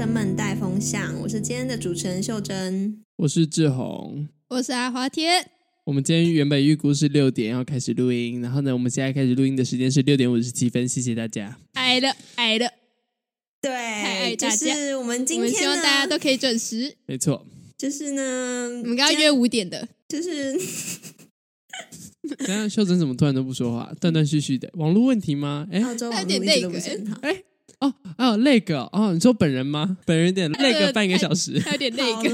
生们带风向，我是今天的主持人秀珍，我是志宏，我是阿华天。我们今天原本预估是六点要开始录音，然后呢，我们现在开始录音的时间是六点五十七分。谢谢大家，爱了爱了，对，太爱大家。就是我们今天，我希望大家都可以准时。没错，就是呢，我们刚刚约五点的，就是。等下，秀珍怎么突然都不说话，断断续续的，网络问题吗？哎，澳洲网络一直都不是很好。哎，哦哦，那个哦，你说本人吗？本人有点那个半个小时，还有点那个，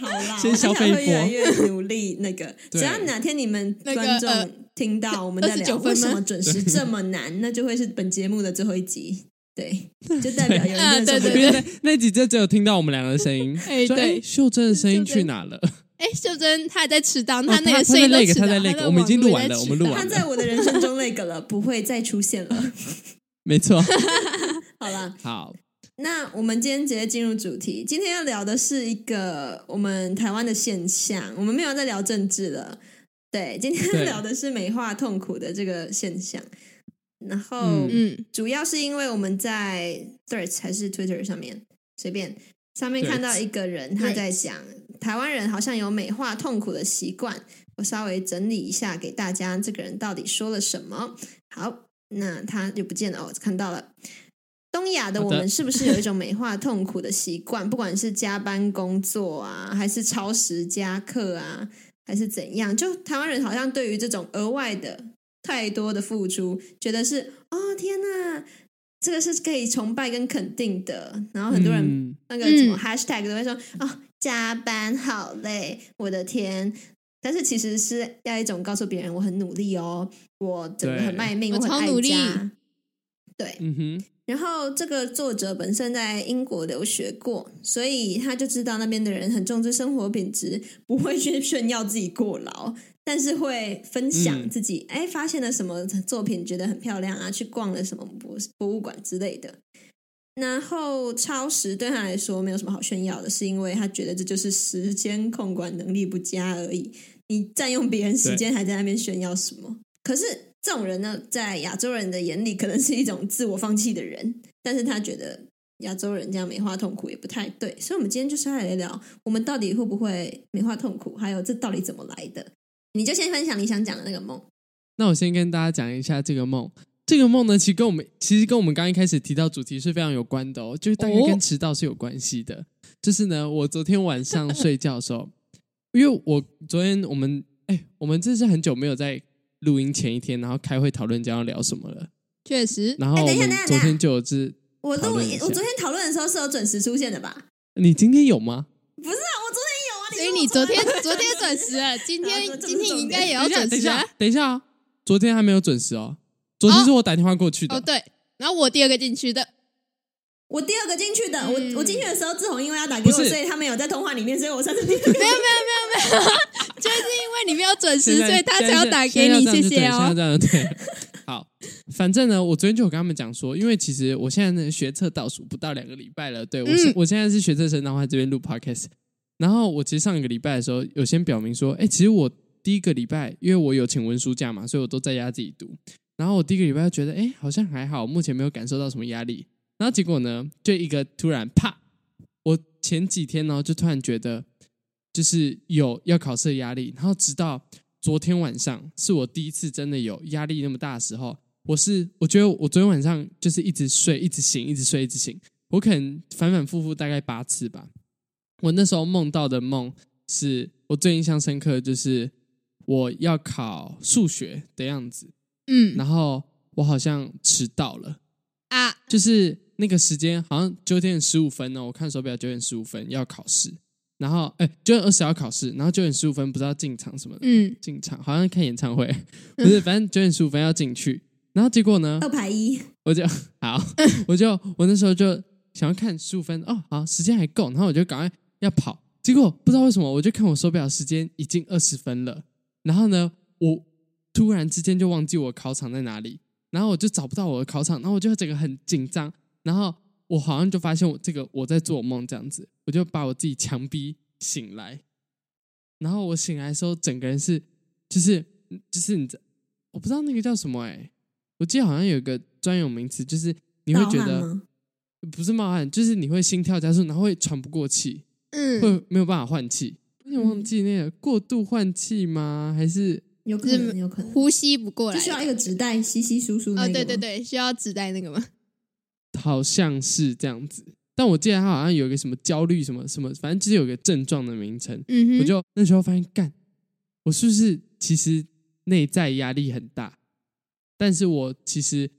好啦，先消费一波，越来越努力。那个，只要哪天你们观众听到我们在聊为什么准时这么难，那就会是本节目的最后一集。对，就代表有人对对对，那集就只有听到我们两个的声音。哎，对，秀珍的声音去哪了？哎，秀珍，她还在迟到，她那个声音都迟到。他在那个，我们已经录完了，我们录完了。她在我的人生中那个了，不会再出现了。没错。好了，好，那我们今天直接进入主题。今天要聊的是一个我们台湾的现象，我们没有在聊政治了。对，今天聊的是美化痛苦的这个现象。然后，嗯，主要是因为我们在 Threads 还是 Twitter 上面随便上面看到一个人他在讲。台湾人好像有美化痛苦的习惯，我稍微整理一下给大家，这个人到底说了什么？好，那他就不见了哦，看到了。东亚的我们是不是有一种美化痛苦的习惯？不管是加班工作啊，还是超时加课啊，还是怎样？就台湾人好像对于这种额外的太多的付出，觉得是哦天哪，这个是可以崇拜跟肯定的。然后很多人、嗯、那个什么 hashtag 都会说哦。加班好累，我的天！但是其实是要一种告诉别人我很努力哦，我真的很卖命，我，我很爱家。对，嗯哼。然后这个作者本身在英国留学过，所以他就知道那边的人很重视生活品质，不会去炫耀自己过劳，但是会分享自己哎、嗯、发现了什么作品觉得很漂亮啊，去逛了什么博博物馆之类的。然后超时对他来说没有什么好炫耀的，是因为他觉得这就是时间控管能力不佳而已。你占用别人时间，还在那边炫耀什么？可是这种人呢，在亚洲人的眼里，可能是一种自我放弃的人。但是他觉得亚洲人这样美化痛苦也不太对，所以，我们今天就是来聊聊，我们到底会不会美化痛苦，还有这到底怎么来的？你就先分享你想讲的那个梦。那我先跟大家讲一下这个梦。这个梦呢，其实跟我们其实跟我们刚一开始提到主题是非常有关的哦，就是大概跟迟到是有关系的。哦、就是呢，我昨天晚上睡觉的时候，因为我昨天我们哎，我们真是很久没有在录音前一天，然后开会讨论将要聊什么了。确实，然后我们昨天就有只我录我昨天讨论的时候是有准时出现的吧？你今天有吗？不是啊，我昨天有啊。所以你昨天昨天准时了，今天今天应该也要准时啊。等一下，等一下啊，昨天还没有准时哦。昨天是我打电话过去的。哦，哦对，然后我第二个进去的，我第二个进去的，嗯、我我进去的时候，志宏因为要打给我，所以他没有在通话里面，所以我算是第二个。没有没有没有没有，就是因为你没有准时，所以他才要打给你，谢谢哦。这样对，好，反正呢，我昨天就有跟他们讲说，因为其实我现在呢学测倒数不到两个礼拜了，对我是、嗯、我现在是学测生，然后在这边录 podcast，然后我其实上一个礼拜的时候有先表明说，哎，其实我第一个礼拜因为我有请文书假嘛，所以我都在家自己读。然后我第一个礼拜就觉得，哎，好像还好，目前没有感受到什么压力。然后结果呢，就一个突然啪，我前几天呢就突然觉得，就是有要考试的压力。然后直到昨天晚上，是我第一次真的有压力那么大的时候。我是我觉得我昨天晚上就是一直睡，一直醒，一直睡，一直醒。我可能反反复复大概八次吧。我那时候梦到的梦是我最印象深刻，就是我要考数学的样子。嗯，然后我好像迟到了啊，就是那个时间好像九点十五分哦，我看手表九点十五分要考试，然后哎九点二十要考试，然后九点十五分不知道进场什么的，嗯，进场好像看演唱会，不是，反正九点十五分要进去，然后结果呢，二排一，我就 好，我就我那时候就想要看十五分哦，好，时间还够，然后我就赶快要跑，结果不知道为什么，我就看我手表时间已经二十分了，然后呢，我。突然之间就忘记我考场在哪里，然后我就找不到我的考场，然后我就整个很紧张，然后我好像就发现我这个我在做梦这样子，我就把我自己强逼醒来，然后我醒来的时候，整个人是就是就是你知我不知道那个叫什么哎，我记得好像有一个专有名词，就是你会觉得不是冒汗，就是你会心跳加速，然后会喘不过气，嗯，会没有办法换气。有点忘记那个过度换气吗？还是有可能有可能呼吸不过来，就需要一个纸袋稀稀疏疏。哦，对对对，需要纸袋那个吗？好像是这样子，但我记得他好像有一个什么焦虑什么什么，反正就是有个症状的名称。嗯，我就那时候发现，干，我是不是其实内在压力很大？但是我其实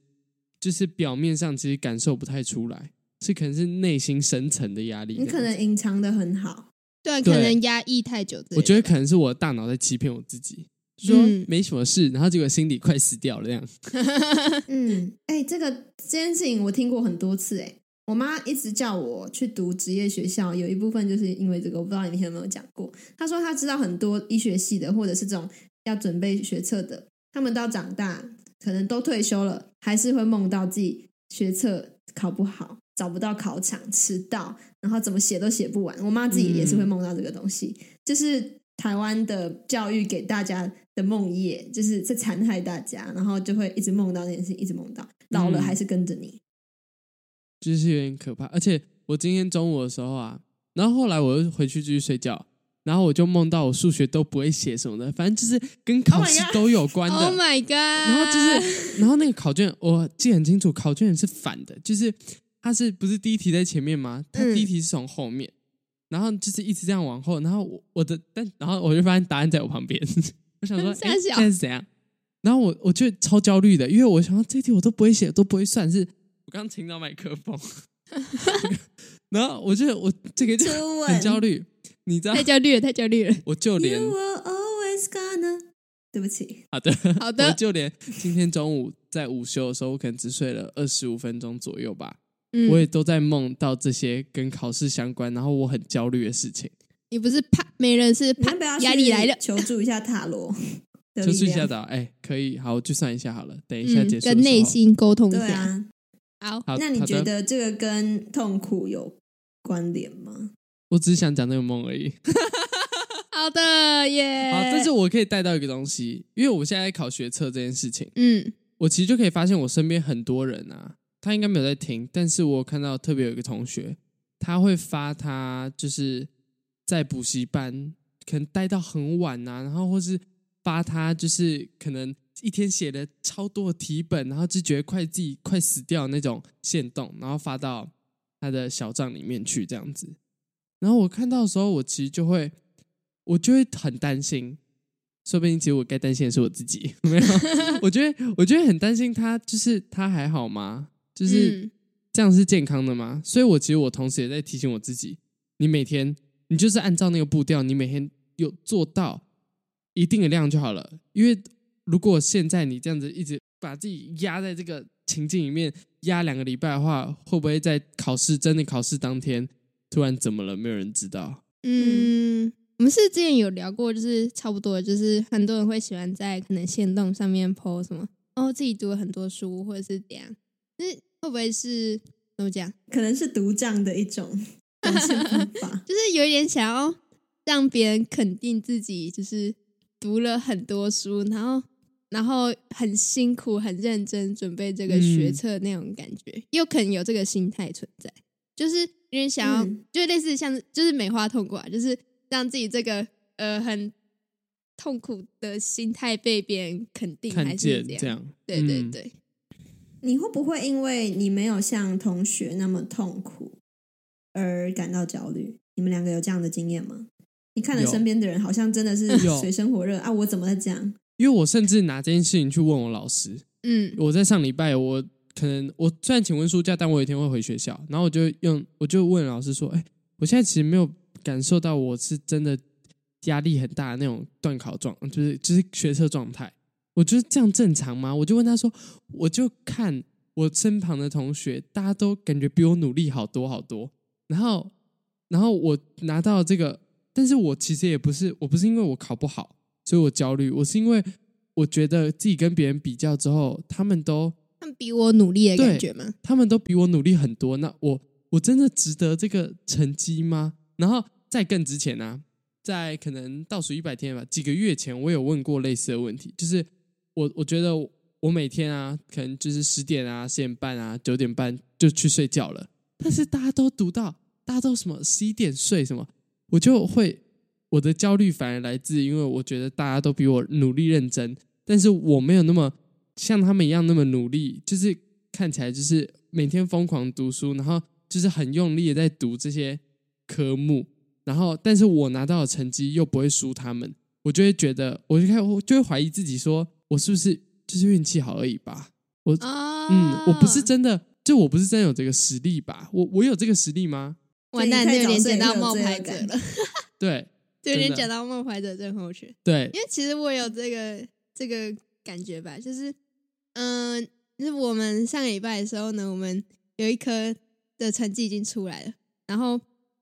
就是表面上其实感受不太出来，是可能是内心深层的压力。你可能隐藏的很好，对，可能压抑太久。我觉得可能是我的大脑在欺骗我自己，说没什么事，然后结果心里快死掉了这样。嗯，哎、欸，这个这件事情我听过很多次，哎，我妈一直叫我去读职业学校，有一部分就是因为这个，我不知道你们有没有讲过。她说她知道很多医学系的，或者是这种要准备学测的，他们到长大。可能都退休了，还是会梦到自己学测考不好，找不到考场，迟到，然后怎么写都写不完。我妈自己也是会梦到这个东西，嗯、就是台湾的教育给大家的梦魇，就是在残害大家，然后就会一直梦到那件事，一直梦到老了还是跟着你，嗯，就是有点可怕。而且我今天中午的时候啊，然后后来我又回去继续睡觉。然后我就梦到我数学都不会写什么的，反正就是跟考试都有关的。Oh my god！然后就是，然后那个考卷我记得很清楚，考卷是反的，就是它是不是第一题在前面吗？它第一题是从后面，嗯、然后就是一直这样往后。然后我我的但然后我就发现答案在我旁边，我想说哎现在是怎样？然后我我就超焦虑的，因为我想说这题我都不会写，都不会算，是我刚听到麦克风，然后我就我这个就很焦虑。你知道太焦虑了，太焦虑了。我就连对不起，好的好的，我就连今天中午在午休的时候，我可能只睡了二十五分钟左右吧。嗯，我也都在梦到这些跟考试相关，然后我很焦虑的事情。你不是怕没人是怕压力来了？求助一下塔罗，求助一下的哎，可以好，我去算一下好了。等一下结束，跟内心沟通一下。啊，好，好，那你觉得这个跟痛苦有关联吗？我只是想讲那个梦而已。好的耶。好，但是我可以带到一个东西，因为我现在在考学测这件事情，嗯，我其实就可以发现我身边很多人啊，他应该没有在听，但是我看到特别有一个同学，他会发他就是在补习班可能待到很晚啊，然后或是发他就是可能一天写了超多的题本，然后就觉得快自己快死掉那种线动，然后发到他的小账里面去这样子。然后我看到的时候，我其实就会，我就会很担心，说不定其实我该担心的是我自己，没有？我觉得，我觉得很担心他，就是他还好吗？就是这样是健康的吗？所以，我其实我同时也在提醒我自己，你每天你就是按照那个步调，你每天有做到一定的量就好了。因为如果现在你这样子一直把自己压在这个情境里面，压两个礼拜的话，会不会在考试真的考试当天？突然怎么了？没有人知道。嗯，我们是之前有聊过，就是差不多，就是很多人会喜欢在可能线动上面 po 什么，哦，自己读了很多书，或者是怎样。那会不会是怎么讲？可能是独占的一种 方法，就是有一点想要让别人肯定自己，就是读了很多书，然后然后很辛苦、很认真准备这个学测那种感觉，又、嗯、可能有这个心态存在，就是。因为想要，嗯、就类似像，就是美化痛苦啊，就是让自己这个呃很痛苦的心态被别人肯定，还是这样？这样对对对。你会不会因为你没有像同学那么痛苦而感到焦虑？你们两个有这样的经验吗？你看了身边的人，好像真的是 水深火热啊！我怎么会这样？因为我甚至拿这件事情去问我老师。嗯，我在上礼拜我。可能我虽然请问书假，但我有一天会回学校，然后我就用我就问老师说：“哎，我现在其实没有感受到我是真的压力很大的那种断考状，就是就是学车状态，我觉得这样正常吗？”我就问他说：“我就看我身旁的同学，大家都感觉比我努力好多好多，然后然后我拿到这个，但是我其实也不是，我不是因为我考不好，所以我焦虑，我是因为我觉得自己跟别人比较之后，他们都他们。”比我努力的感觉吗？他们都比我努力很多，那我我真的值得这个成绩吗？然后在更之前呢、啊，在可能倒数一百天吧，几个月前，我有问过类似的问题，就是我我觉得我每天啊，可能就是十点啊、十点半啊、九点半就去睡觉了，但是大家都读到，大家都什么十一点睡什么，我就会我的焦虑反而来自，因为我觉得大家都比我努力认真，但是我没有那么像他们一样那么努力，就是看起来就是每天疯狂读书，然后就是很用力的在读这些科目，然后但是我拿到的成绩又不会输他们，我就会觉得，我就开我就会怀疑自己，说我是不是就是运气好而已吧？我、oh. 嗯，我不是真的，就我不是真有这个实力吧？我我有这个实力吗？完蛋，就有点捡到冒牌者了。对，就有点捡到冒牌者症候群。对，因为其实我有这个这个感觉吧，就是嗯、呃，就是我们上个礼拜的时候呢，我们有一科的成绩已经出来了，然后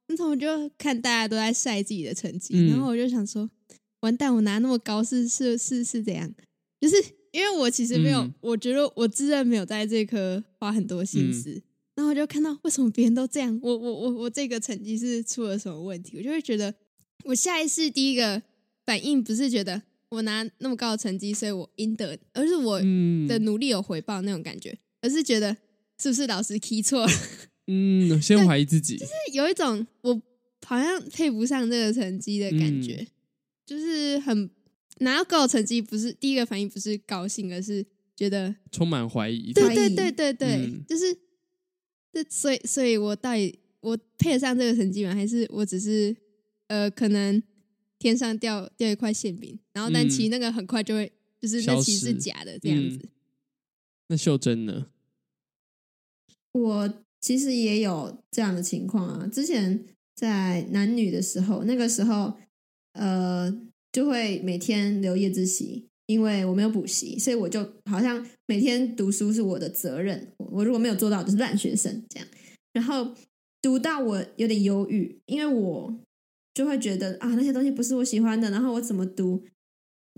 那时候我就看大家都在晒自己的成绩，嗯、然后我就想说，完蛋，我拿那么高是是是是怎样？就是。因为我其实没有，嗯、我觉得我自认没有在这科花很多心思，嗯、然后我就看到为什么别人都这样，我我我我这个成绩是出了什么问题，我就会觉得我下意识第一个反应不是觉得我拿那么高的成绩，所以我应得，而是我的努力有回报那种感觉，而是觉得是不是老师 key 错了？嗯，先怀疑自己，就是有一种我好像配不上这个成绩的感觉，嗯、就是很。拿到高的成绩，不是第一个反应，不是高兴，而是觉得充满怀疑。对对对对对，嗯、就是这，所以所以我到底我配得上这个成绩吗？还是我只是呃，可能天上掉掉一块馅饼，然后但其实那个很快就会，嗯、就是那其实是假的这样子。嗯、那秀珍呢？我其实也有这样的情况啊。之前在男女的时候，那个时候呃。就会每天留夜自习，因为我没有补习，所以我就好像每天读书是我的责任。我如果没有做到，就是烂学生这样。然后读到我有点忧郁，因为我就会觉得啊，那些东西不是我喜欢的，然后我怎么读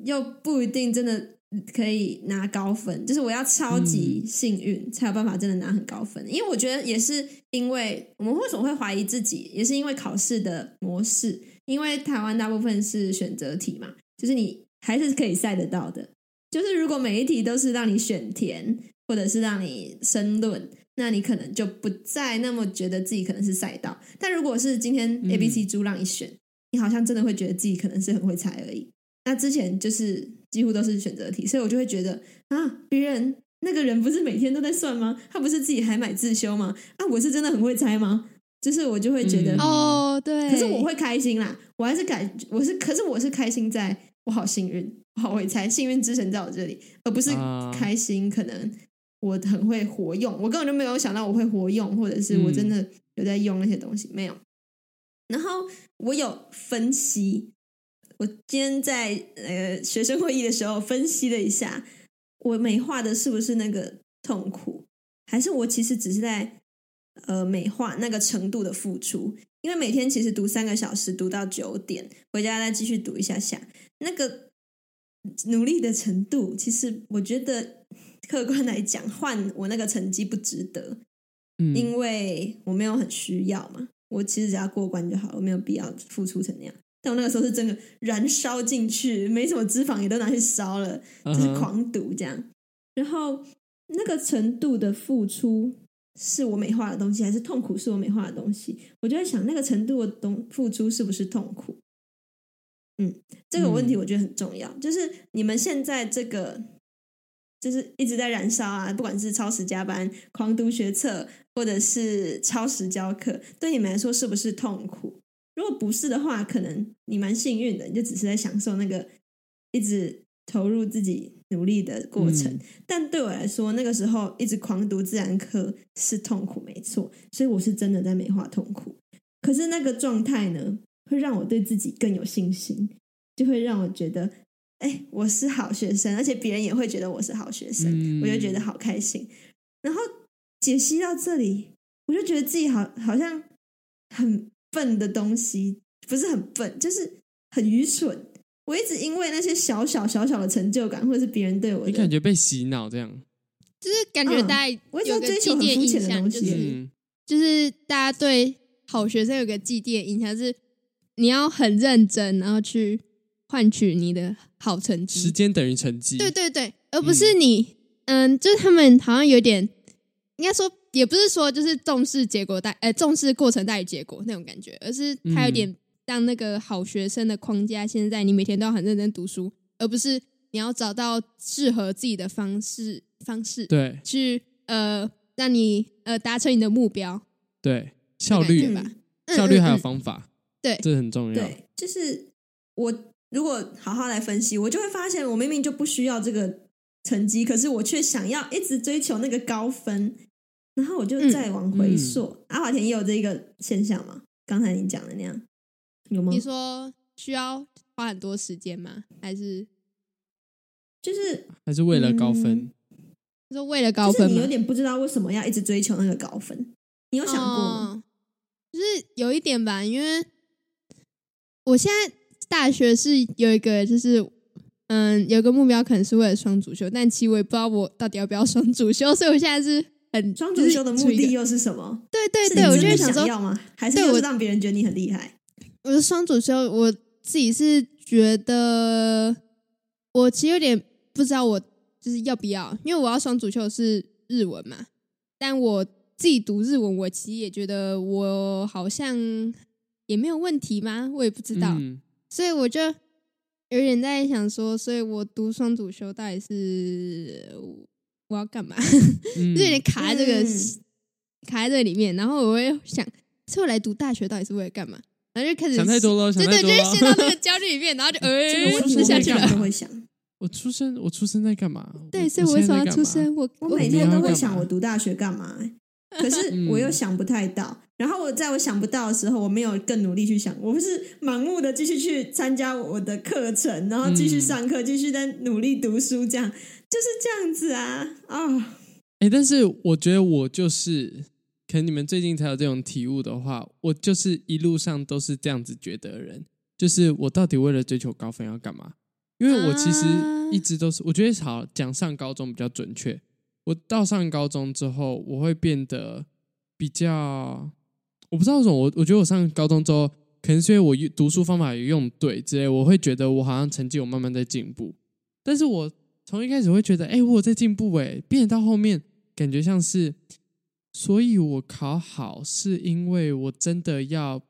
又不一定真的可以拿高分。就是我要超级幸运才有办法真的拿很高分。因为我觉得也是因为我们为什么会怀疑自己，也是因为考试的模式。因为台湾大部分是选择题嘛，就是你还是可以赛得到的。就是如果每一题都是让你选填，或者是让你申论，那你可能就不再那么觉得自己可能是赛道。但如果是今天 A、B、C 猪让你选，嗯、你好像真的会觉得自己可能是很会猜而已。那之前就是几乎都是选择题，所以我就会觉得啊，别人那个人不是每天都在算吗？他不是自己还买自修吗？啊，我是真的很会猜吗？就是我就会觉得哦，对，可是我会开心啦，我还是感我是，可是我是开心在，我好幸运，我好会猜，幸运之神在我这里，而不是开心。可能我很会活用，我根本就没有想到我会活用，或者是我真的有在用那些东西，没有。然后我有分析，我今天在呃学生会议的时候分析了一下，我美化的是不是那个痛苦，还是我其实只是在。呃，美化那个程度的付出，因为每天其实读三个小时，读到九点，回家再继续读一下下，那个努力的程度，其实我觉得客观来讲，换我那个成绩不值得，嗯，因为我没有很需要嘛，我其实只要过关就好了，我没有必要付出成那样。但我那个时候是真的燃烧进去，没什么脂肪也都拿去烧了，就是狂读这样，然后那个程度的付出。是我美化的东西，还是痛苦是我美化的东西？我就在想，那个程度的东付出是不是痛苦？嗯，这个问题我觉得很重要。嗯、就是你们现在这个，就是一直在燃烧啊，不管是超时加班、狂读学测，或者是超时教课，对你们来说是不是痛苦？如果不是的话，可能你蛮幸运的，你就只是在享受那个一直投入自己。努力的过程，嗯、但对我来说，那个时候一直狂读自然科是痛苦，没错，所以我是真的在美化痛苦。可是那个状态呢，会让我对自己更有信心，就会让我觉得，哎，我是好学生，而且别人也会觉得我是好学生，嗯、我就觉得好开心。然后解析到这里，我就觉得自己好好像很笨的东西，不是很笨，就是很愚蠢。我一直因为那些小小小小的成就感，或者是别人对我的，你感觉被洗脑这样，就是感觉大家有个既定印象，就是就是大家对好学生有个既定印象，是你要很认真，然后去换取你的好成绩，时间等于成绩，对对对，而不是你，嗯，嗯，就是他们好像有点应该说也不是说就是重视结果大，呃，重视过程大于结果那种感觉，而是他有点让那个好学生的框架，现在你每天都要很认真读书，而不是你要找到适合自己的方式方式，对，去呃让你呃达成你的目标，对，效率吧，效率还有方法，对，这很重要。对，就是我如果好好来分析，我就会发现我明明就不需要这个。成绩，可是我却想要一直追求那个高分，然后我就再往回溯。嗯嗯、阿华田也有这个现象吗？刚才你讲的那样有吗？你说需要花很多时间吗？还是就是还是为了高分？你、嗯、说为了高分，你有点不知道为什么要一直追求那个高分？你有想过吗？哦、就是有一点吧，因为我现在大学是有一个就是。嗯，有个目标可能是为了双主修，但其实我也不知道我到底要不要双主修，所以我现在是很双主修的目的又是什么？对对对，我就想说，要吗？还是我让别人觉得你很厉害？我的双主修，我自己是觉得我其实有点不知道我就是要不要，因为我要双主修是日文嘛，但我自己读日文，我其实也觉得我好像也没有问题吗？我也不知道，嗯、所以我就。有点在想说，所以我读双主修到底是我要干嘛？嗯、就有点卡在这个、嗯、卡在这里面。然后我会想，所以我来读大学到底是为了干嘛？然后就开始想太多了，对对，就是陷到那个焦虑里面，然后就 呃，我出下去了。会想，我出生，我出生在干嘛？对，所以我为什么要出生？我我每天都会想，我读大学干嘛？可是我又想不太到。然后我在我想不到的时候，我没有更努力去想，我不是盲目的继续去参加我的课程，然后继续上课，继续在努力读书，这样就是这样子啊啊！哎、哦，但是我觉得我就是，可能你们最近才有这种体悟的话，我就是一路上都是这样子觉得的人，就是我到底为了追求高分要干嘛？因为我其实一直都是，我觉得好讲上高中比较准确。我到上高中之后，我会变得比较。我不知道为什么，我我觉得我上高中之后，可能是因为我读书方法也用对之类，我会觉得我好像成绩有慢慢在进步。但是我从一开始会觉得，哎，我在进步，哎，变到后面感觉像是，所以我考好是因为我真的要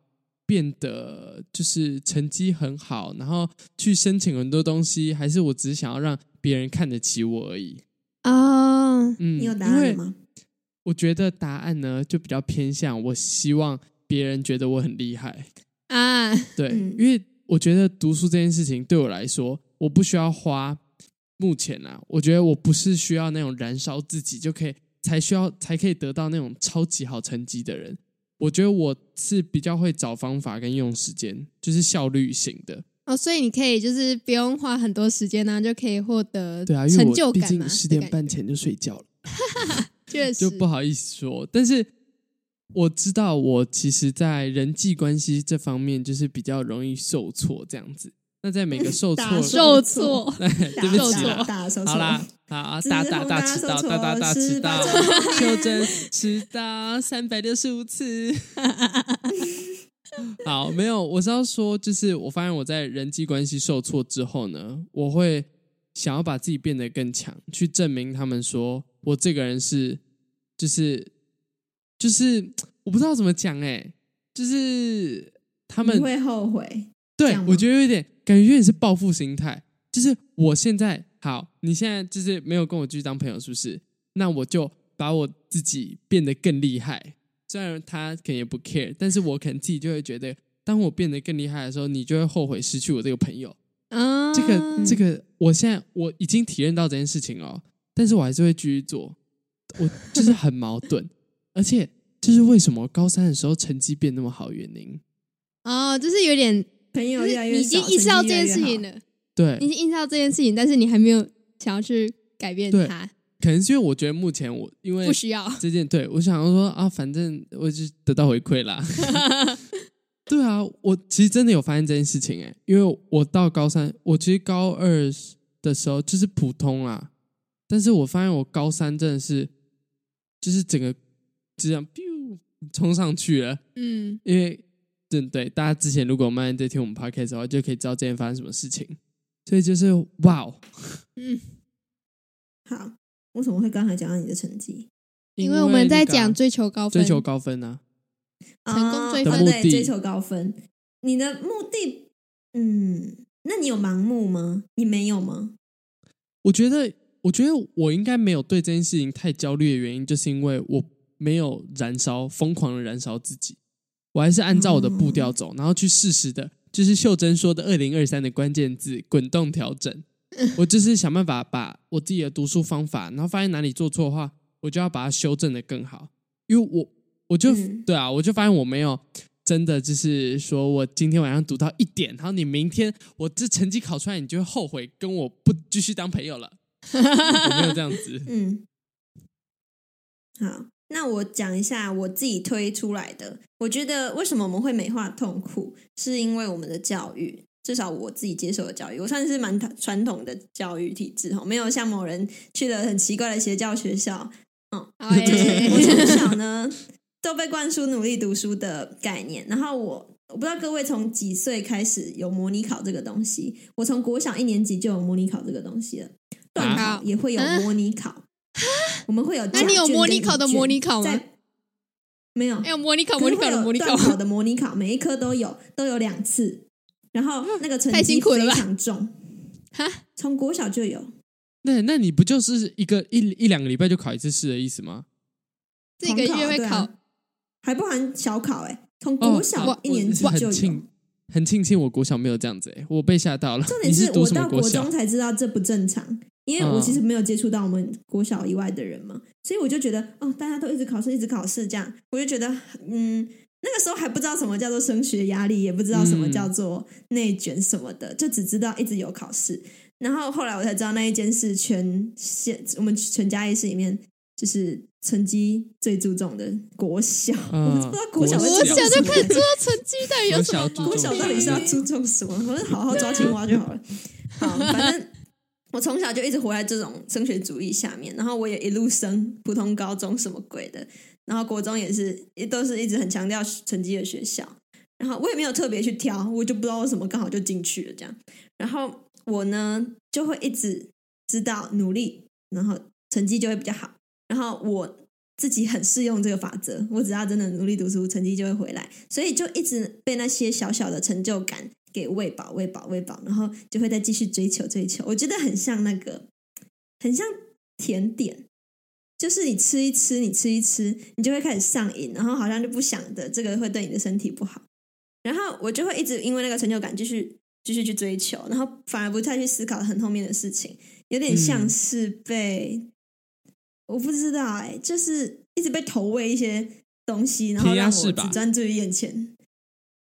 变得就是成绩很好，然后去申请很多东西，还是我只是想要让别人看得起我而已啊？嗯，你有答案吗？我觉得答案呢，就比较偏向我希望别人觉得我很厉害啊。对，因为我觉得读书这件事情对我来说，我不需要花。目前啊，我觉得我不是需要那种燃烧自己就可以，才需要才可以得到那种超级好成绩的人。我觉得我是比较会找方法跟用时间，就是效率型的。哦，所以你可以就是不用花很多时间呢，就可以获得对啊，成就感嘛。毕竟十点半前就睡觉了。确实 就不好意思说，但是我知道我其实，在人际关系这方面就是比较容易受挫这样子。那在每个受挫、受挫，对不起啦，好啦，好，大大大迟到，大大大迟到，修正迟到三百六十五次。好，没有，我是要说，就是我发现我在人际关系受挫之后呢，我会想要把自己变得更强，去证明他们说。我这个人是，就是，就是我不知道怎么讲哎，就是他们会后悔。对，我觉得有点感觉有点是报复心态。就是我现在好，你现在就是没有跟我继续当朋友，是不是？那我就把我自己变得更厉害。虽然他可能也不 care，但是我可能自己就会觉得，当我变得更厉害的时候，你就会后悔失去我这个朋友。啊，这个这个，我现在我已经体验到这件事情哦。但是我还是会继续做，我就是很矛盾，而且这是为什么高三的时候成绩变那么好原因哦，就是有点朋友越来越少，你已经意识到这件事情了，对，你已经意识到这件事情，但是你还没有想要去改变它，可能是因为我觉得目前我因为不需要。这件，对，我想要说啊，反正我就得到回馈啦，对啊，我其实真的有发现这件事情哎，因为我到高三，我其实高二的时候就是普通啦。但是我发现我高三真的是，就是整个就这样 biu 冲上去了，嗯，因为对对，大家之前如果慢慢在听我们 podcast 的话，就可以知道之前发生什么事情，所以就是哇哦，嗯，好，为什么会刚才讲到你的成绩？因为我们在讲追求高分，追求高分啊，成功追分哦，对，追求高分。你的目的，嗯，那你有盲目吗？你没有吗？我觉得，我觉得我应该没有对这件事情太焦虑的原因，就是因为我没有燃烧，疯狂的燃烧自己，我还是按照我的步调走，然后去适时的，就是秀珍说的“二零二三”的关键字“滚动调整”。我就是想办法把我自己的读书方法，然后发现哪里做错的话，我就要把它修正的更好。因为我，我就、嗯、对啊，我就发现我没有真的就是说我今天晚上读到一点，然后你明天我这成绩考出来，你就会后悔跟我不继续当朋友了。我没有这样子。嗯，好，那我讲一下我自己推出来的。我觉得为什么我们会美化痛苦，是因为我们的教育。至少我自己接受的教育，我算是蛮传统的教育体制哈，没有像某人去了很奇怪的邪教学校。嗯，就是 我从小呢都被灌输努力读书的概念，然后我我不知道各位从几岁开始有模拟考这个东西，我从国小一年级就有模拟考这个东西了，段考也会有模拟考，啊、我们会有。那你有模拟考的模拟考吗？没有，有模拟考，模拟考的模拟考，考的模拟考，每一科都有，都有两次。然后那个成绩非常重，哈，从国小就有。那那你不就是一个一一两个礼拜就考一次试的意思吗？这个月会考，还不含小考哎。从国小一年级就有。很庆幸我国小没有这样子哎，我被吓到了。重点是我到国中才知道这不正常，因为我其实没有接触到我们国小以外的人嘛，所以我就觉得哦，大家都一直考试，一直考试这样，我就觉得嗯。那个时候还不知道什么叫做升学压力，也不知道什么叫做内卷什么的，嗯、就只知道一直有考试。然后后来我才知道，那一间是全县我们全嘉义市里面就是成绩最注重的国小。嗯、我不知道国小国小就看注重成绩到底有什么？国小到底是要注重什么？我就好好抓青蛙就好了。好，反正我从小就一直活在这种升学主义下面，然后我也一路升普通高中什么鬼的。然后国中也是，也都是一直很强调成绩的学校。然后我也没有特别去挑，我就不知道为什么刚好就进去了这样。然后我呢就会一直知道努力，然后成绩就会比较好。然后我自己很适用这个法则，我只要真的努力读书，成绩就会回来。所以就一直被那些小小的成就感给喂饱、喂饱、喂饱，然后就会再继续追求、追求。我觉得很像那个，很像甜点。就是你吃一吃，你吃一吃，你就会开始上瘾，然后好像就不想的，这个会对你的身体不好。然后我就会一直因为那个成就感继续继续去追求，然后反而不太去思考很后面的事情，有点像是被、嗯、我不知道哎、欸，就是一直被投喂一些东西，然后让我只专注于眼前，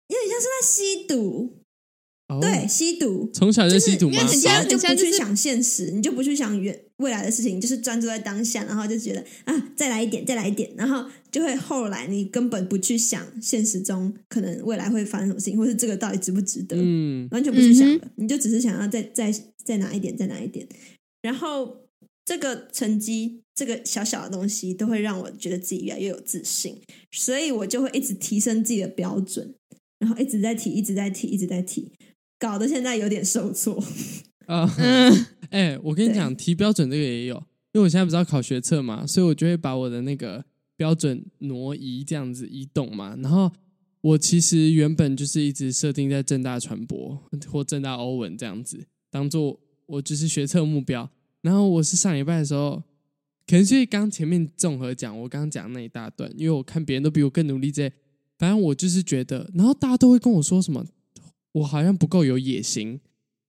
有点像是在吸毒。Oh, 对，吸毒，从小就吸毒吗？就是你就不去想现实，你就不去想远未来的事情，就是专注在当下，然后就觉得啊，再来一点，再来一点，然后就会后来你根本不去想现实中可能未来会发生什么事情，或是这个到底值不值得，嗯，完全不去想了，嗯、你就只是想要再再再拿一点，再拿一点，然后这个成绩，这个小小的东西，都会让我觉得自己越来越有自信，所以我就会一直提升自己的标准，然后一直在提，一直在提，一直在提。搞得现在有点受挫 啊！哎、uh, 欸，我跟你讲，提标准这个也有，因为我现在不是要考学测嘛，所以我就会把我的那个标准挪移，这样子移动嘛。然后我其实原本就是一直设定在正大传播或正大欧文这样子，当做我就是学测目标。然后我是上礼拜的时候，可能是刚前面综合讲，我刚刚讲那一大段，因为我看别人都比我更努力这，反正我就是觉得，然后大家都会跟我说什么。我好像不够有野心，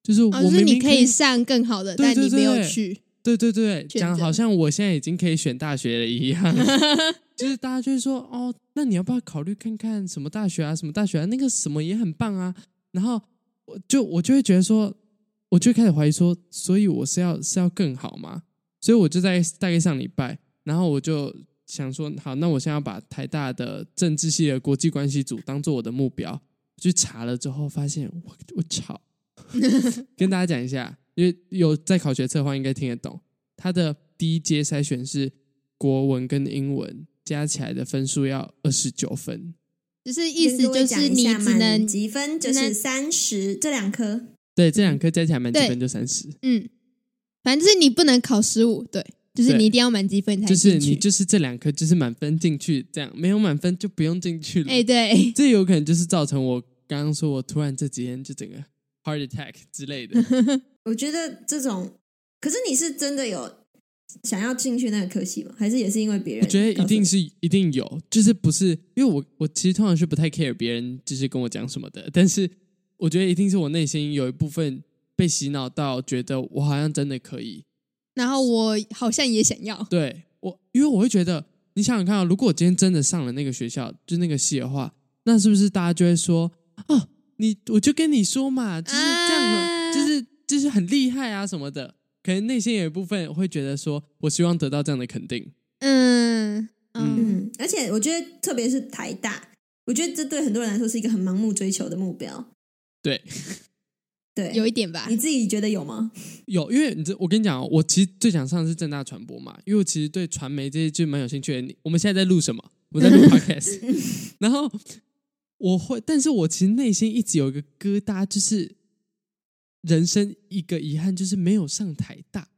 就是我明明可以，哦，就是你可以上更好的，对对对，但你没有去。对对对，讲好像我现在已经可以选大学了一样，就是大家就会说哦，那你要不要考虑看看什么大学啊？什么大学啊？那个什么也很棒啊。然后我就我就会觉得说，我就开始怀疑说，所以我是要是要更好吗？所以我就在大概上礼拜，然后我就想说，好，那我现在要把台大的政治系的国际关系组当做我的目标。去查了之后，发现我我操！跟大家讲一下，因为有在考学测的话，应该听得懂。它的第一阶筛选是国文跟英文加起来的分数要二十九分，就是意思就是你只能几分，就是三十这两科。对，这两科加起来满级分就三十。嗯，反正就是你不能考十五。对，就是你一定要满积分才就是你就是这两科就是满分进去，这样没有满分就不用进去了。哎，对，这有可能就是造成我刚刚说我突然这几天就整个 heart attack 之类的。我觉得这种，可是你是真的有想要进去那个科系吗？还是也是因为别人？我觉得一定是一定有，就是不是因为我我其实通常是不太 care 别人就是跟我讲什么的，但是我觉得一定是我内心有一部分被洗脑到，觉得我好像真的可以。然后我好像也想要，对我，因为我会觉得，你想想看啊，如果我今天真的上了那个学校，就那个系的话，那是不是大家就会说，哦，你我就跟你说嘛，就是这样，啊、就是就是很厉害啊什么的，可能内心有一部分会觉得说，我希望得到这样的肯定，嗯嗯，嗯，而且我觉得，特别是台大，我觉得这对很多人来说是一个很盲目追求的目标，对。对，有一点吧。你自己觉得有吗？有，因为你这，我跟你讲，我其实最想上的是正大传播嘛，因为我其实对传媒这些就蛮有兴趣的。你我们现在在录什么？我在录 podcast。然后我会，但是我其实内心一直有一个疙瘩，就是人生一个遗憾，就是没有上台大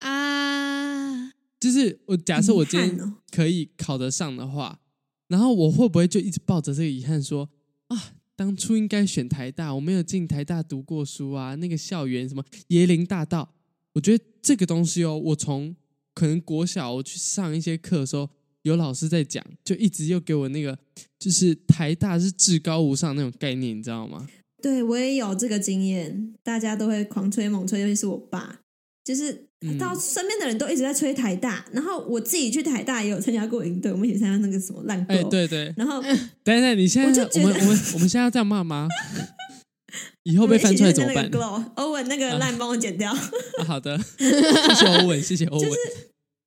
啊。就是我假设我今天可以考得上的话，然后我会不会就一直抱着这个遗憾说啊？当初应该选台大，我没有进台大读过书啊。那个校园什么椰林大道，我觉得这个东西哦，我从可能国小我去上一些课的时候，有老师在讲，就一直又给我那个就是台大是至高无上那种概念，你知道吗？对，我也有这个经验，大家都会狂吹猛吹，尤其是我爸，就是。到身边的人都一直在吹台大，然后我自己去台大也有参加过营队，我们一起参加那个什么烂哎，对对。然后，等等，你现在我，我们我们我们现在要这样骂吗？以后被翻出来怎么办？欧文那个烂帮我剪掉。啊 啊、好的，谢谢欧文，谢谢欧文。就是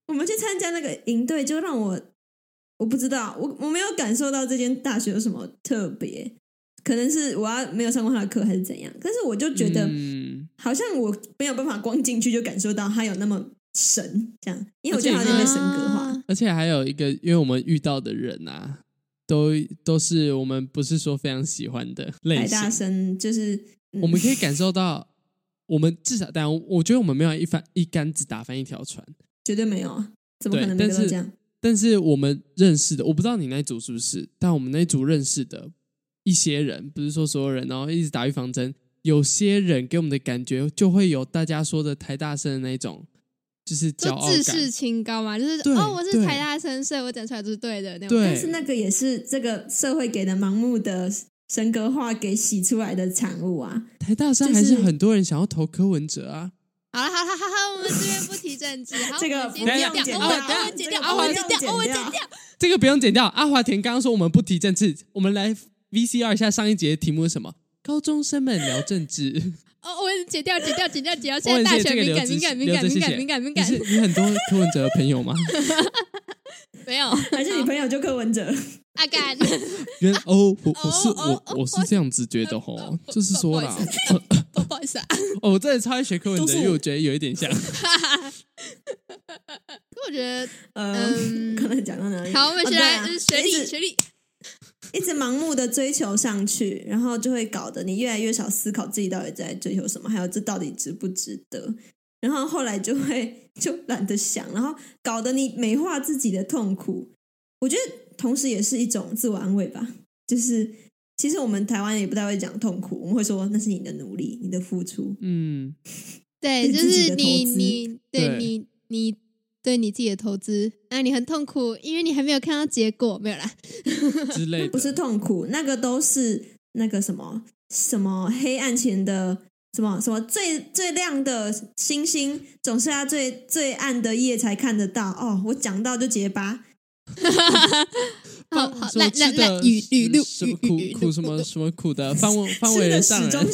我们去参加那个营队，就让我我不知道，我我没有感受到这间大学有什么特别。可能是我要没有上过他的课还是怎样，但是我就觉得，好像我没有办法光进去就感受到他有那么神这样，因为我觉得他有点被神格化。而且还有一个，因为我们遇到的人啊，都都是我们不是说非常喜欢的类型。台大生就是、嗯、我们可以感受到，我们至少，但我觉得我们没有一帆一竿子打翻一条船，绝对没有啊，怎么可能没有这样？但是，但是我们认识的，我不知道你那组是不是，但我们那组认识的。一些人不是说所有人，然后一直打预防针。有些人给我们的感觉，就会有大家说的台大生的那种，就是骄傲感、自视清高嘛，就是哦，我是台大生，所以我讲出来都是对的那种。对，但是那个也是这个社会给的盲目的神格化给洗出来的产物啊。台大生还是很多人想要投柯文哲啊。好了，好了，好好，我们这边不提政治。好，这个不用剪掉，欧文剪掉，欧文剪掉，欧文剪掉。这个不用剪掉。阿华田刚刚说我们不提政治，我们来。VCR 一下上一节的题目是什么？高中生们聊政治。哦，我剪掉，剪掉，剪掉，剪掉。现在大学敏感，敏感，敏感，敏感，敏感，敏感。你是你很多柯文哲的朋友吗？没有，还是你朋友就柯文哲？阿干。原哦，我我是我我是这样子觉得吼，就是说啦，不好意思啊。哦，我真的超爱学柯文哲，因为我觉得有一点像。可我觉得，嗯，刚才讲到哪里？好，我们先来就是学历，学历。一直盲目的追求上去，然后就会搞得你越来越少思考自己到底在追求什么，还有这到底值不值得。然后后来就会就懒得想，然后搞得你美化自己的痛苦。我觉得同时也是一种自我安慰吧。就是其实我们台湾也不太会讲痛苦，我们会说那是你的努力，你的付出。嗯，对，就是你你对你你。对你自己的投资，那你很痛苦，因为你还没有看到结果，没有啦 之类的，不是痛苦，那个都是那个什么什么黑暗前的什么什么最最亮的星星，总是要最最暗的夜才看得到。哦，我讲到就结巴。好好，来来来，语语录，什么苦苦什么什么苦的方方为人上人。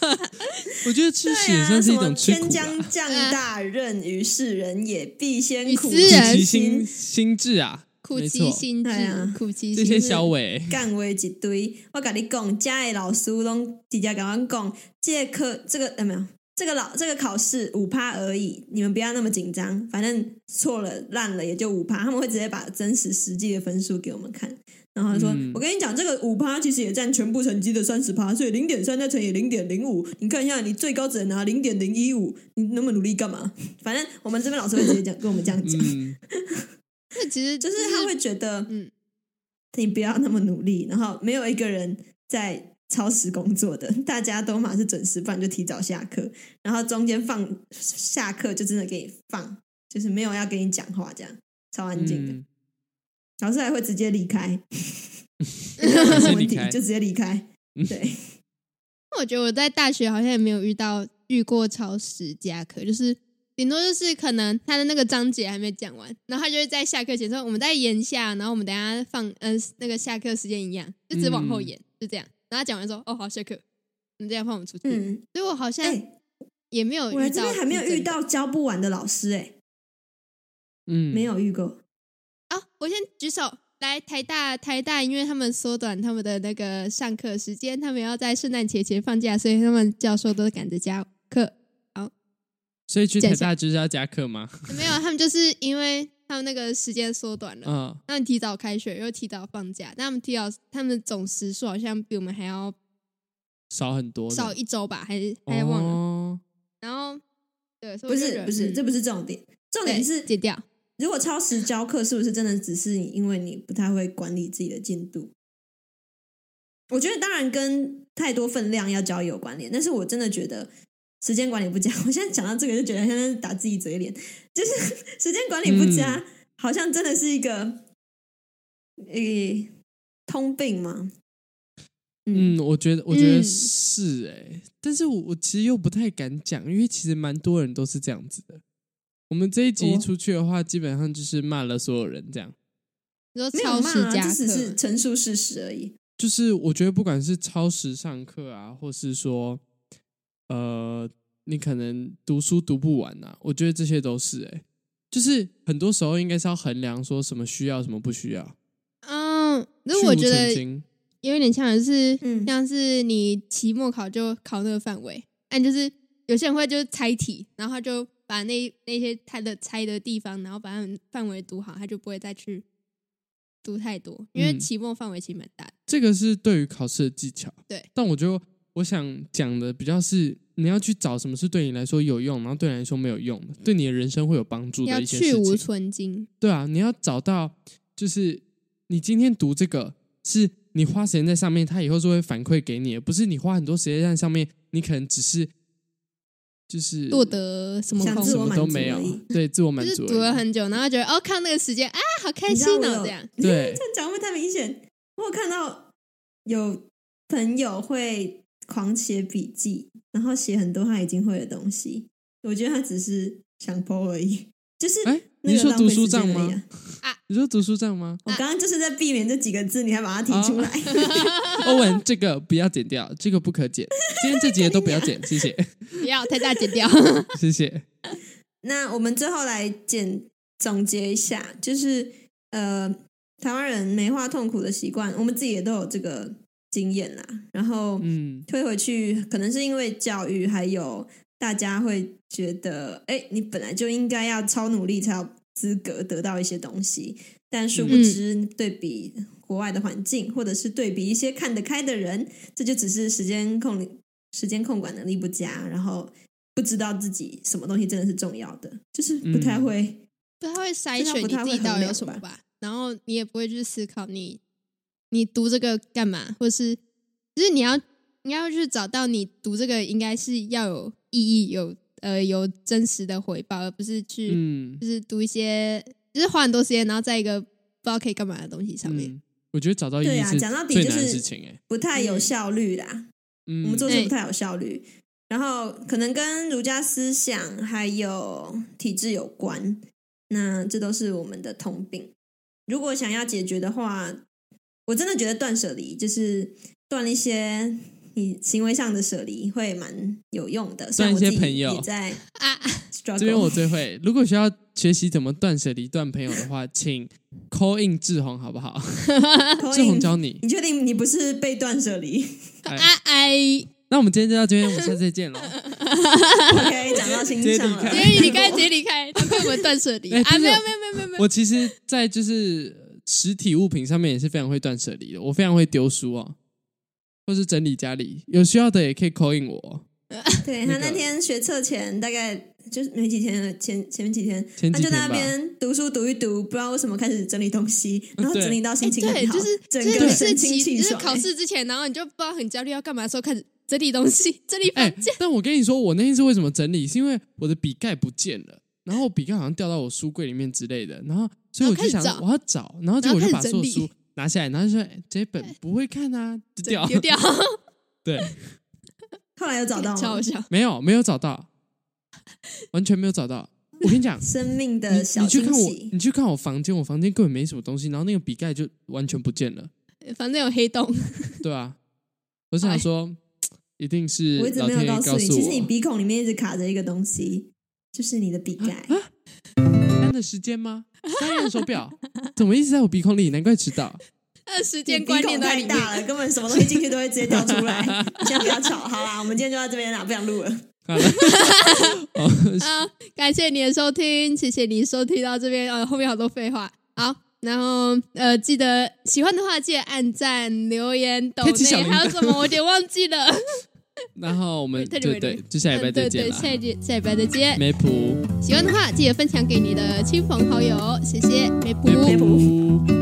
我觉得吃屎也算是一种吃苦吧。天将降大任于世人也，必先苦其心心志啊，苦其心志啊，苦其心。这些小伟干话一堆，我跟你讲，家的老师拢直接跟我讲，这科这个有没有？这个老这个考试五趴而已，你们不要那么紧张，反正错了烂了也就五趴，他们会直接把真实实际的分数给我们看，然后他说：“嗯、我跟你讲，这个五趴其实也占全部成绩的三十趴，所以零点三再乘以零点零五，你看一下，你最高只能拿零点零一五，你那么努力干嘛？反正我们这边老师会直接讲，跟我们这样讲。嗯” 那其实就是他会觉得，嗯，你不要那么努力，然后没有一个人在。超时工作的，大家都嘛是准时放，就提早下课，然后中间放下课就真的给你放，就是没有要跟你讲话，这样超安静的。嗯、老师还会直接离开，没有问题就直接离开。对，我觉得我在大学好像也没有遇到遇过超时加课，就是顶多就是可能他的那个章节还没讲完，然后他就会在下课前说我们在延下，然后我们等下放嗯、呃、那个下课时间一样，就只往后延，嗯、就这样。然后讲完说：“哦，好，下课，你这样放我们出去。嗯”所以我好像也没有遇到，我这边还没有遇到教不完的老师哎，嗯，没有遇过。哦，我先举手来台大，台大因为他们缩短他们的那个上课时间，他们要在圣诞节前放假，所以他们教授都赶着加课。好，所以去台大就是要加课吗？没有，他们就是因为。他们那个时间缩短了，嗯，他们提早开学又提早放假，但他们提早他们的总时数好像比我们还要少很多，少一周吧，还是还要忘了。哦、然后，对，不是不是，这不是重点，重点是剪掉。如果超时教课，是不是真的只是因为你不太会管理自己的进度？我觉得当然跟太多分量要教有关联，但是我真的觉得。时间管理不佳，我现在讲到这个就觉得现在打自己嘴脸，就是 时间管理不佳，嗯、好像真的是一个诶通病吗？嗯，我觉得我觉得是哎、欸，嗯、但是我我其实又不太敢讲，因为其实蛮多人都是这样子的。我们这一集出去的话，哦、基本上就是骂了所有人这样。你说超时加课，只是陈述事实而已。就是我觉得不管是超时上课啊，或是说。呃，你可能读书读不完呐、啊，我觉得这些都是哎、欸，就是很多时候应该是要衡量说什么需要，什么不需要。嗯，那我觉得有点像的是，嗯、像是你期末考就考那个范围，但就是有些人会就是猜题，然后他就把那那些他的猜的地方，然后把他们范围读好，他就不会再去读太多，因为期末范围其实蛮大的、嗯。这个是对于考试的技巧，对，但我觉得。我想讲的比较是，你要去找什么是对你来说有用，然后对你来说没有用的，对你的人生会有帮助的一些事情。要去无存菁。对啊，你要找到，就是你今天读这个，是你花时间在上面，他以后就会反馈给你，不是你花很多时间在上面，你可能只是就是获得什么什么都没有，对，自我满足。就是读了很久，然后觉得哦，看那个时间啊，好开心哦，这样。对，这样讲会太明显。我有看到有朋友会。狂写笔记，然后写很多他已经会的东西。我觉得他只是想 po 而已，就是哎，你说读书账吗？啊，你说读书账吗？我刚刚就是在避免这几个字，你还把它提出来。欧文，这个不要剪掉，这个不可剪。今天这几个都不要剪，谢谢。不要太大剪掉，谢谢。那我们最后来简总结一下，就是呃，台湾人美化痛苦的习惯，我们自己也都有这个。经验啦，然后嗯，推回去，可能是因为教育，还有大家会觉得，哎，你本来就应该要超努力才有资格得到一些东西，但殊不知对比国外的环境，或者是对比一些看得开的人，这就只是时间控时间控管能力不佳，然后不知道自己什么东西真的是重要的，就是不太会，不太会筛选你自己到底有什么吧，然后你也不会去思考你。你读这个干嘛？或是就是你要你要去找到你读这个应该是要有意义、有呃有真实的回报，而不是去、嗯、就是读一些就是花很多时间，然后在一个不知道可以干嘛的东西上面。嗯、我觉得找到意义是最难的事情，哎，不太有效率啦。嗯，我们做事不太有效率，嗯、然后可能跟儒家思想还有体制有关。那这都是我们的通病。如果想要解决的话。我真的觉得断舍离就是断一些你行为上的舍离会蛮有用的。断一些朋友也在啊，这边我最会。如果需要学习怎么断舍离、断朋友的话，请 call in 志宏好不好？志宏教你。你确定你不是被断舍离？哎哎，那我们今天就到这边，我们下次再见喽。OK，讲到心上了。直直接离开，直接离开，他被我们断舍离啊！没有，没有，没有，没有，没有。我其实，在就是实体物品上面也是非常会断舍离的。我非常会丢书啊，或是整理家里，有需要的也可以 call in 我。对，他那天学测前大概就是没几天了，前前面几天，他就在那边读书读一读，不知道为什么开始整理东西，然后整理到心情很好，对，就是整个神清气爽。气爽。就是考试之前，然后你就不知道很焦虑要干嘛的时候，开始整理东西，整理房间。但我跟你说，我那天是为什么整理？是因为我的笔盖不见了，然后笔盖好像掉到我书柜里面之类的，然后所以我就想我要找，然后结果我就把所有书拿下来，然后就说、欸、这本不会看啊，丢掉丢掉。对。后来有找到吗？没有，没有找到，完全没有找到。我跟你讲，生命的小惊喜。你去看我，你去看我房间，我房间根本没什么东西，然后那个笔盖就完全不见了。房间有黑洞。对啊，我想说，一定是我一直没有告诉你，其实你鼻孔里面一直卡着一个东西，就是你的笔盖。看的时间吗？三眼手表怎么一直在我鼻孔里？难怪迟到。那时间观念太大了，根本什么东西进去都会直接掉出来。你现在不要吵，好啦，我们今天就到这边啦，不想录了。好了，好，感谢你的收听，谢谢你收听到这边。呃，后面好多废话。好，然后呃，记得喜欢的话，记得按赞、留言、抖内，还有什么我有点忘记了。然后我们对对，就下礼拜再见了。下一下礼拜再见。梅普，喜欢的话记得分享给你的亲朋好友，谢谢梅普。